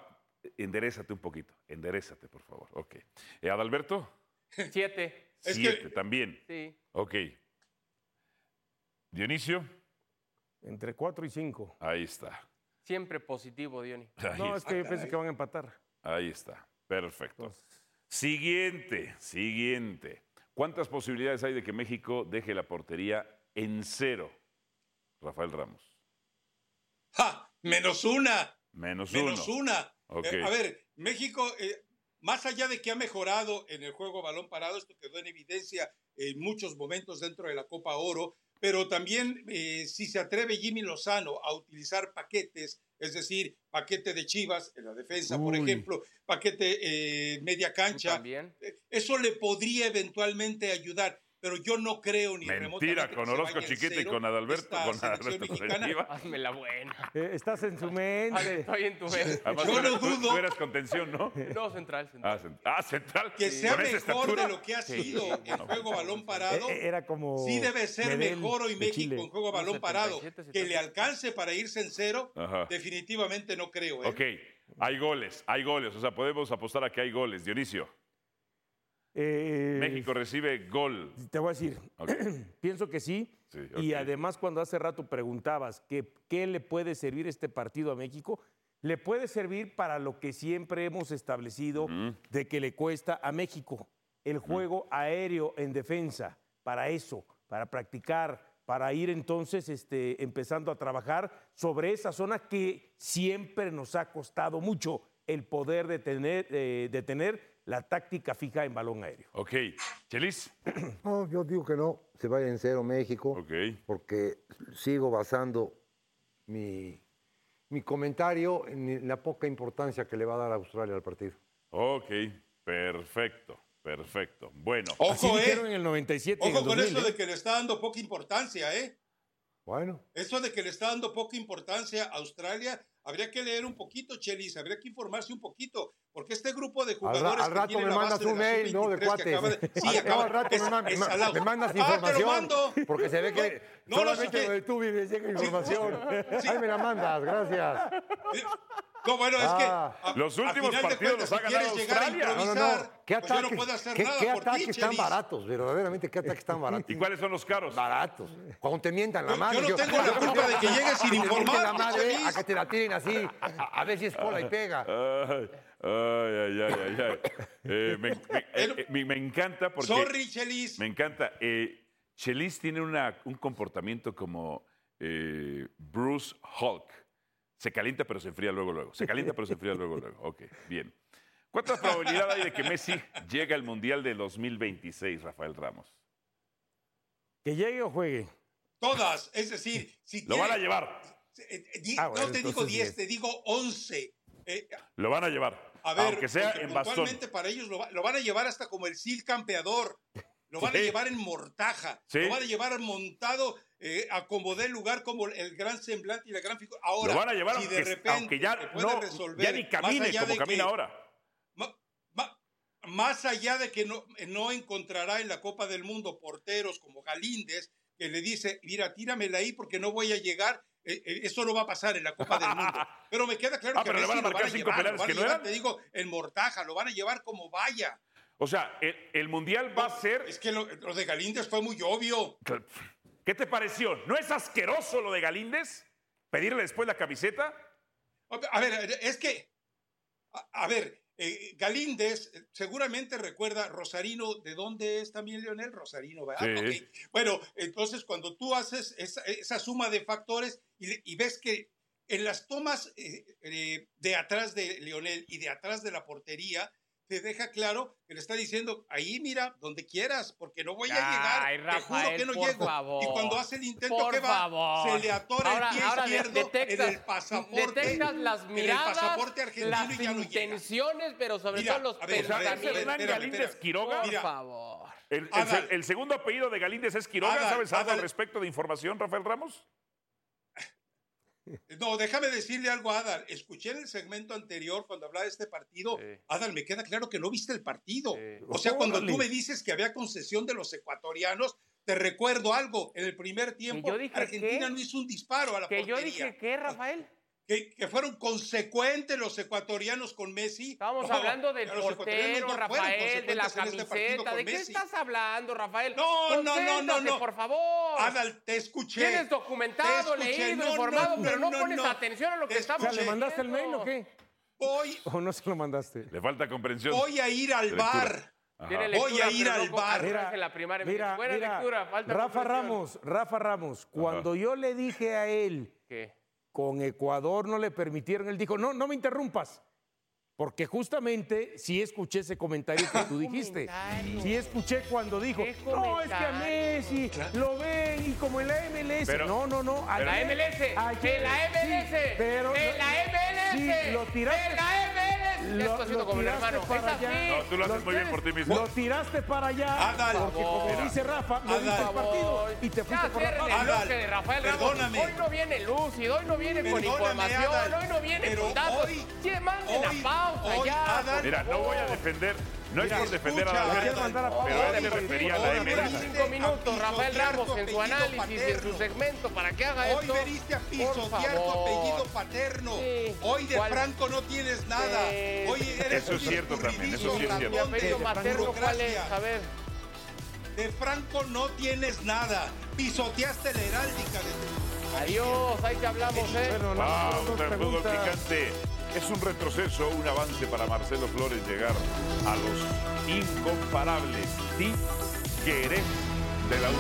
enderezate un poquito. Enderezate, por favor. Ok. Eh, Adalberto. Siete. Siete también. Sí. Ok. Dionisio. Entre cuatro y cinco. Ahí está. Siempre positivo, Diony. Ahí No, es que yo pensé que van a empatar. Ahí está. Perfecto. Siguiente, siguiente. ¿Cuántas posibilidades hay de que México deje la portería en cero? Rafael Ramos. ¡Ja! Menos una. Menos, Menos uno. una. Eh, a ver, México, eh, más allá de que ha mejorado en el juego balón parado, esto quedó en evidencia en muchos momentos dentro de la Copa Oro, pero también eh, si se atreve Jimmy Lozano a utilizar paquetes, es decir, paquete de Chivas en la defensa, por ejemplo, paquete eh, media cancha, También. eh, eso le podría eventualmente ayudar. Pero yo no creo ni Mentira, con Orozco Chiquete y con Adalberto, con Adalberto mexicana. Hazme la buena. Eh, estás en su mente. Estoy en tu mente. Además, Yo tú, no eras, dudo. tú eras contención, ¿no? No, central, central. Ah, cent- ah, central. que sea mejor estatura. de lo que ha Sí. sido el juego balón parado. Eh, eh, Era como. Sí debe ser Medel mejor hoy México en juego balón parado. 77, Que le alcance para irse en cero, Ajá. definitivamente no creo. ¿eh? Ok, hay goles, hay goles. O sea, podemos apostar a que hay goles. Dionisio, Eh, México recibe gol. Te voy a decir, pienso que sí. Sí, Y además, cuando hace rato preguntabas que, qué le puede servir este partido a México, le puede servir para lo que siempre hemos establecido de que le cuesta a México, el juego aéreo en defensa, para eso, para practicar, para ir entonces este, empezando a trabajar sobre esa zona que siempre nos ha costado mucho el poder de tener, eh, de tener la táctica fija en balón aéreo. Ok, Chelis. No, yo digo que no, se vaya en cero México, Ok. porque sigo basando mi, mi comentario en la poca importancia que le va a dar a Australia al partido. Ok, perfecto, perfecto. Bueno. Así Ojo, dijeron ¿eh? en el 97 y en Ojo el con 2000, eso ¿eh? de que le está dando poca importancia, ¿eh? Bueno, Eso de que le está dando poca importancia a Australia, habría que leer un poquito, Chelis, habría que informarse un poquito, porque este grupo de al, ra- jugadores al que rato me mandas un mail, ¿no? De sub-23 que cuates. acaba de- Sí, Al- acaba- al rato es- me, man- me- mandas Ah, te lo información. mando. Porque se ve que No, no, solamente donde tú vives llega información. Sí. Ahí me la mandas, gracias. No, bueno, es que Ah. a- Los últimos partidos cuentas, los ha si ganado quieres llegar a Australia. No, no, no. ¿Qué pues yo no ataques, puedo hacer qué, nada qué por ti, ataques tan baratos? Verdaderamente, ¿qué ataques tan baratos? ¿Y cuáles son los caros? Baratos. Cuando te mientan la madre. yo no tengo la culpa de que llegues sin informar, la madre, a que te la tiren así, a, a ver si es cola y pega. Ay, ay, ay, ay, ay. Eh, me, me- eh, eh, me- me encanta porque... Sorry, Chelis. Me encanta. Eh, Chelis tiene una- un comportamiento como eh, Bruce Hulk. Se calienta pero se enfría luego, luego. Se calienta pero se enfría luego, luego. Ok, bien. ¿Cuánta probabilidad hay de que Messi llegue al Mundial de 2026, Rafael Ramos? Que llegue o juegue. Todas, es decir, si Lo van a llevar. Eh, eh, di- Ah, bueno, no te digo entonces 10, diez. te digo 11. Eh, Lo van a llevar. a ver, aunque sea en bastón. para ellos lo, va- lo van a llevar hasta como el Cid campeador. Lo van a llevar en mortaja. Sí. Lo van a llevar montado eh, a como dé lugar, como el gran semblante y la gran figura. Ahora, Lo van a llevar si aunque, de repente aunque ya, no, resolver, ya ni más camine allá como camina que- ahora. ma- ma- más allá de que no, no encontrará en la Copa del Mundo porteros como Galíndez, que le dice, mira, tíramela ahí porque no voy a llegar. eh, eh, eso no va a pasar en la Copa del Mundo. Pero me queda claro Ah, que pero le van a Messi lo marcar van a cinco llevar, lo penales van a no llevar, eran. te digo, en mortaja, lo van a llevar como vaya. O sea, el, el Mundial va a ser... Es que lo, lo de Galíndez fue muy obvio. ¿Qué te pareció? ¿No es asqueroso lo de Galíndez? ¿Pedirle después la camiseta? A ver, es que, a, a ver, eh, Galíndez eh, seguramente recuerda Rosarino, ¿de dónde es también Leonel? Rosarino, ¿verdad? Sí. Ok. Bueno, entonces cuando tú haces esa, esa suma de factores y, y ves que en las tomas eh, eh, de atrás de Leonel y de atrás de la portería, te deja claro que le está diciendo, ahí mira, donde quieras, porque no voy a llegar, Ay, te juro Rafael, que no por llego. favor. y cuando hace el intento Por que va, favor. se le atora Ahora- el pie ahora izquierdo detectas- en el pasaporte. Detectas las en miradas, el pasaporte argentino las y ya no llega. intenciones, pero sobre Mira, todo los pensamientos. Hernán Galíndez. Quiroga? Por favor. El, segundo apellido de Galíndez es Quiroga. Adal, ¿Sabes algo al respecto de información, Rafael Ramos? No, déjame decirle algo a Adal. Escuché en el segmento anterior cuando hablaba de este partido. Adal, me queda claro que no viste el partido. O sea, cuando tú me dices que había concesión de los ecuatorianos, te recuerdo algo. En el primer tiempo, yo dije Argentina qué? no hizo un disparo a la Que yo portería. dije, ¿qué, Rafael? Que, que fueron consecuentes los ecuatorianos con Messi. Estamos No, hablando del portero, no Rafael, de la este camiseta. ¿De qué Messi. estás hablando, Rafael? No, no, no, no, no. por favor. Adal, te escuché. Tienes documentado, Te escuché. leído, No, informado, no, pero no, no, pones no. atención a lo que estamos escuché. ¿Le mandaste el mail o qué? Voy, ¿O no se lo mandaste? Le falta comprensión. voy a ir al lectura. bar. Voy a ir al bar. la primaria. Mira, Buena mira, lectura, falta Rafa. Ramos, Rafa Ramos, cuando yo le dije a él ¿Qué? Con Ecuador no le permitieron, él dijo, no, no me interrumpas. Porque justamente sí escuché ese comentario que tú dijiste. Sí escuché cuando dijo, ¿Qué no, es que a? Messi lo ven y como en la MLS. Pero- no, no, no. En la ayer- MLS, ayer- en la MLS, sí, pero en la MLS, Sí, lo tiraste. en la MLS. Lo- estoy haciendo lo como hermano. para Es allá. así. No, tú lo haces muy bien por ti mismo. Lo tiraste para allá. Adal. porque como dice Rafa, no Adal. viste el partido y te fuiste por la paz. bloque Adal, de Rafael Ramos. Hoy no viene lúcido, hoy no viene con información, Adal, hoy no viene con datos. hoy- Sí, manden hoy- a pausa hoy, ya. Adal, Mira, no voy a defender, no es por defender a la pero él se refería a la Hoy MLS. veniste Cinco minutos, a Rafael pisotear Ramos tu en su apellido análisis en su paterno. segmento para que haga Hoy esto. veniste a pisotear tu apellido paterno. Hoy de. Franco no tienes nada. Hoy eres Eso es un cierto también, eso sí es cierto. Apellido de materno, ¿cuál es? A ver. De Franco no tienes nada. Pisoteaste la heráldica de tu Adiós, ahí te hablamos, ¿eh? Bueno, no, Pausa no, no, en fútbol pregunta. picante. Es un retroceso, un avance para Marcelo Flores llegar a los incomparables. Tigres de la U.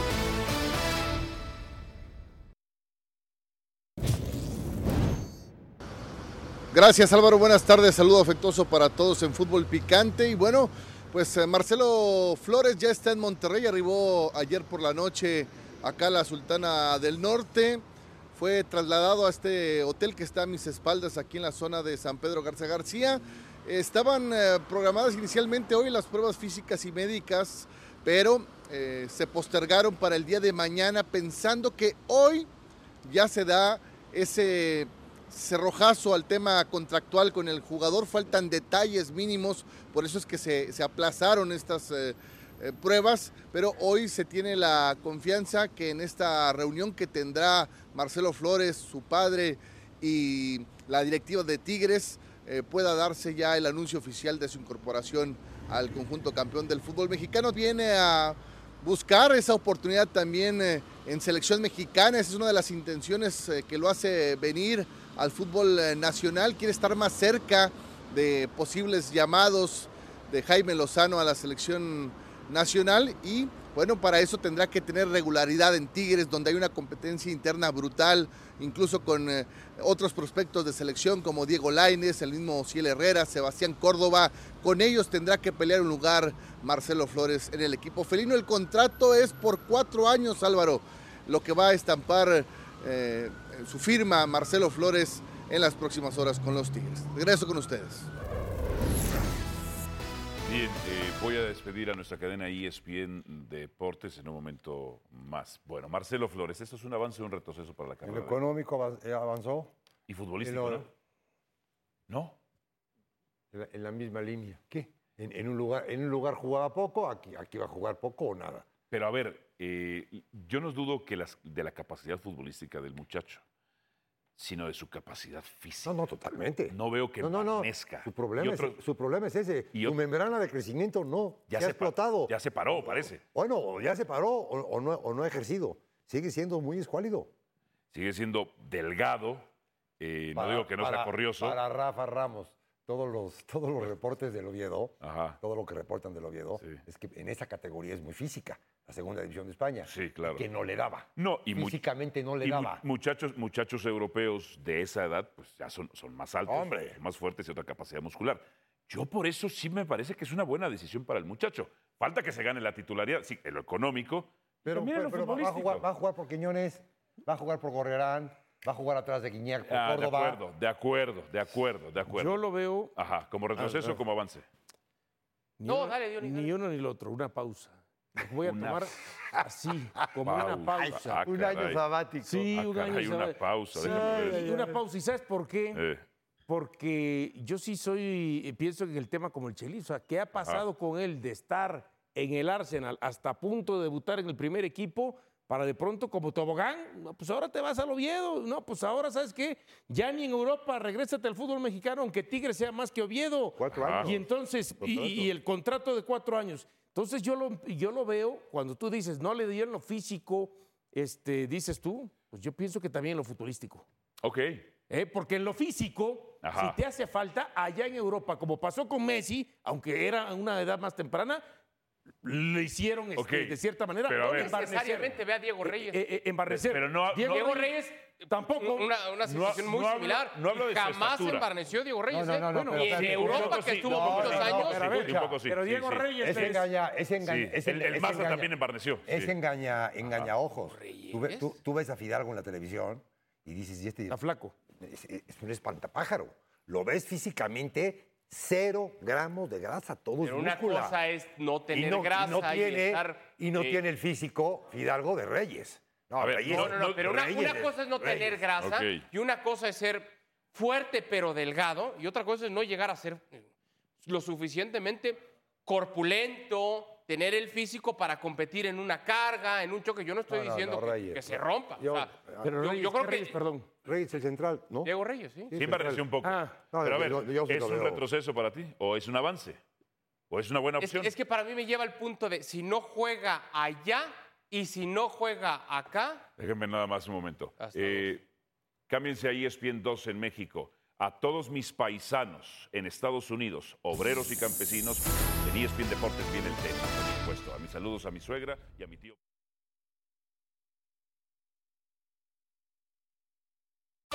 Gracias Álvaro, buenas tardes, saludo afectuoso para todos en Fútbol Picante. Y bueno, pues eh, Marcelo Flores ya está en Monterrey, arribó ayer por la noche acá a la Sultana del Norte, fue trasladado a este hotel que está a mis espaldas aquí en la zona de San Pedro Garza García. Estaban eh, programadas inicialmente hoy las pruebas físicas y médicas, pero eh, se postergaron para el día de mañana pensando que hoy ya se da ese cerrojazo al tema contractual con el jugador, faltan detalles mínimos, por eso es que se, se aplazaron estas eh, eh, pruebas, pero hoy se tiene la confianza que en esta reunión que tendrá Marcelo Flores, su padre y la directiva de Tigres, eh, pueda darse ya el anuncio oficial de su incorporación al conjunto campeón del fútbol mexicano. Viene a buscar esa oportunidad también eh, en selección mexicana. Esa es una de las intenciones que lo hace venir al fútbol nacional. Quiere estar más cerca de posibles llamados de Jaime Lozano a la selección nacional y bueno, para eso tendrá que tener regularidad en Tigres, donde hay una competencia interna brutal, incluso con eh, otros prospectos de selección como Diego Laines, el mismo Ciel Herrera, Sebastián Córdoba. Con ellos tendrá que pelear un lugar Marcelo Flores en el equipo felino. El contrato es por cuatro años, Álvaro, lo que va a estampar eh, su firma Marcelo Flores en las próximas horas con los Tigres. Regreso con ustedes. Bien, eh, voy a despedir a nuestra cadena ESPN Deportes en un momento más. Bueno, Marcelo Flores, ¿esto es un avance o un retroceso para la carrera? lo económico eh, avanzó. Y futbolístico, En lo- ¿no? ¿No? En la, en la misma línea. ¿Qué? En, en un lugar, en un lugar jugaba poco, aquí, aquí va a jugar poco o nada. Pero a ver, eh, yo no dudo que las, de la capacidad futbolística del muchacho, sino de su capacidad física. No, no, totalmente. No veo que No, no, no. Su problema, otro- es, su problema es ese. y su membrana de crecimiento no. Ya Ya, se ha explotado. ya se paró, parece. Bueno, ya se paró o, o no, o no ha ejercido. Sigue siendo muy escuálido. Sigue siendo delgado, eh, no Para- digo que no sea para- corrioso. Para Rafa Ramos, todos los, todos los reportes del Oviedo, Ajá. todo lo que reportan del Oviedo, es que en esa categoría es muy física, la segunda división de España. Sí, claro. Que no le daba. No, y Físicamente no le y mu- daba. muchachos, muchachos europeos de esa edad, pues ya son, son más altos, Hombre. más fuertes y otra capacidad muscular. Yo por eso sí me parece que es una buena decisión para el muchacho. Falta que se gane la titularidad, sí, en lo económico, Pero, va, a jugar, va a jugar por Quiñones, va a jugar por Gorriarán, va a jugar atrás de Guiñac por Ah, de Córdoba. acuerdo, de acuerdo, de acuerdo, de acuerdo. Yo lo veo Ajá, como retroceso Ah, o como avance. ni, No, dale, Dionis, ni uno ni el otro, una pausa. Los Voy a Una tomar así, como una pausa. Ah, Un año sabático. Sí, Ah, un caray, año una sabático. pausa, Sí, ver. una pausa. ¿Y sabes por qué? Eh, Porque yo sí soy, pienso en el tema como el Chelis, o sea, ¿qué ha pasado con él de estar en el Arsenal hasta a punto de debutar en el primer equipo para de pronto como tobogán, no, pues ahora te vas al Oviedo, no, pues ahora sabes qué, ya ni en Europa, regrésate al fútbol mexicano, aunque Tigre sea más que Oviedo. Cuatro años. Y entonces, y, y el contrato de cuatro años. Entonces yo lo, yo lo veo cuando tú dices, no le dieron lo físico, este, dices tú, pues yo pienso que también lo futurístico. Ok. ¿eh? Porque en lo físico, Ajá. si te hace falta, allá en Europa, como pasó con Messi, aunque era a una edad más temprana, le hicieron este, de cierta manera pero No necesariamente ve a Diego Reyes. Eh, eh, embarnecer. Pero no- Diego, Diego Reyes, tampoco. Una, una situación no muy similar. no hablo de su Jamás estatura. embarneció Diego Reyes. No, no, ¿eh? no, no, Bueno, y en Europa, que estuvo no, muchos no, no, años. pero a ver, un poco sí, pero sí, Diego sí. Reyes Es engaña, es engaña, Sí, es el- el Maza también embarneció, Es sí. engaña, engaña ojos. Tú- tú ves a Fidalgo en la televisión y dices, y este Está flaco. es, es un espantapájaro. Lo ves físicamente, cero gramos de grasa, todo Pero es una cosa es no tener y no, y grasa no y tiene, estar, y no eh, tiene el físico Fidalgo de Reyes. No, A ver, Reyes, No, no, no, pero una, cosa es no Reyes. tener grasa y una cosa es ser fuerte pero delgado y otra cosa es no llegar a ser eh, lo suficientemente corpulento, tener el físico para competir en una carga, en un choque. Yo no estoy No, no, diciendo no, que- Reyes. que, se rompa. o sea, Pero yo, Reyes, yo creo ¿qué que Reyes, perdón. Reyes el central, ¿no? Diego Reyes, sí. Sí, embarneció un poco. Ah. No, Pero a ver, yo- yo sí ¿es lo un veo. retroceso para ti o es un avance? ¿O es una buena Es, opción? es que para mí me lleva al punto de si no juega allá y si no juega acá, Déjenme nada más un momento. Hasta Eh, cámbiense a ESPN 2 en México. A todos mis paisanos en Estados Unidos, obreros y campesinos, en ESPN Deportes viene el tema, por supuesto. A mis saludos a mi suegra y a mi tío.